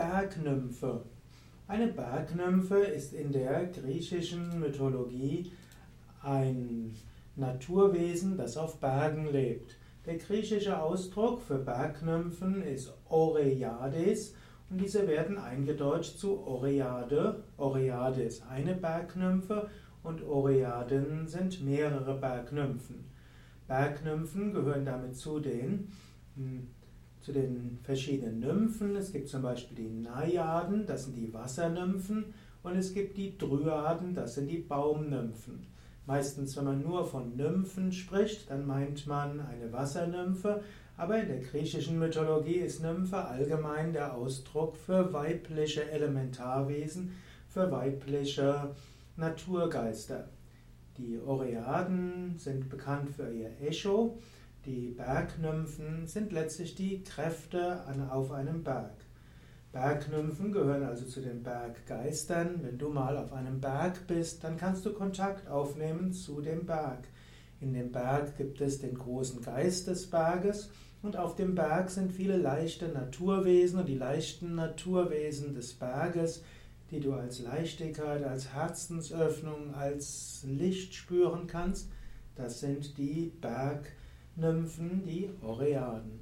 Bergnymphe. Eine Bergnymphe ist in der griechischen Mythologie ein Naturwesen, das auf Bergen lebt. Der griechische Ausdruck für Bergnymphen ist Oreiades und diese werden eingedeutscht zu Oreade. Oreade ist eine Bergnymphe und Oreaden sind mehrere Bergnymphen. Bergnymphen gehören damit zu den hm, zu den verschiedenen Nymphen. Es gibt zum Beispiel die Najaden, das sind die Wassernymphen, und es gibt die Dryaden, das sind die Baumnymphen. Meistens, wenn man nur von Nymphen spricht, dann meint man eine Wassernymphe, aber in der griechischen Mythologie ist Nymphe allgemein der Ausdruck für weibliche Elementarwesen, für weibliche Naturgeister. Die Oreaden sind bekannt für ihr Echo, die Bergnymphen sind letztlich die Kräfte auf einem Berg. Bergnymphen gehören also zu den Berggeistern. Wenn du mal auf einem Berg bist, dann kannst du Kontakt aufnehmen zu dem Berg. In dem Berg gibt es den großen Geist des Berges und auf dem Berg sind viele leichte Naturwesen und die leichten Naturwesen des Berges, die du als Leichtigkeit, als Herzensöffnung, als Licht spüren kannst, das sind die Bergnymphen. Nymphen, die Oreaden.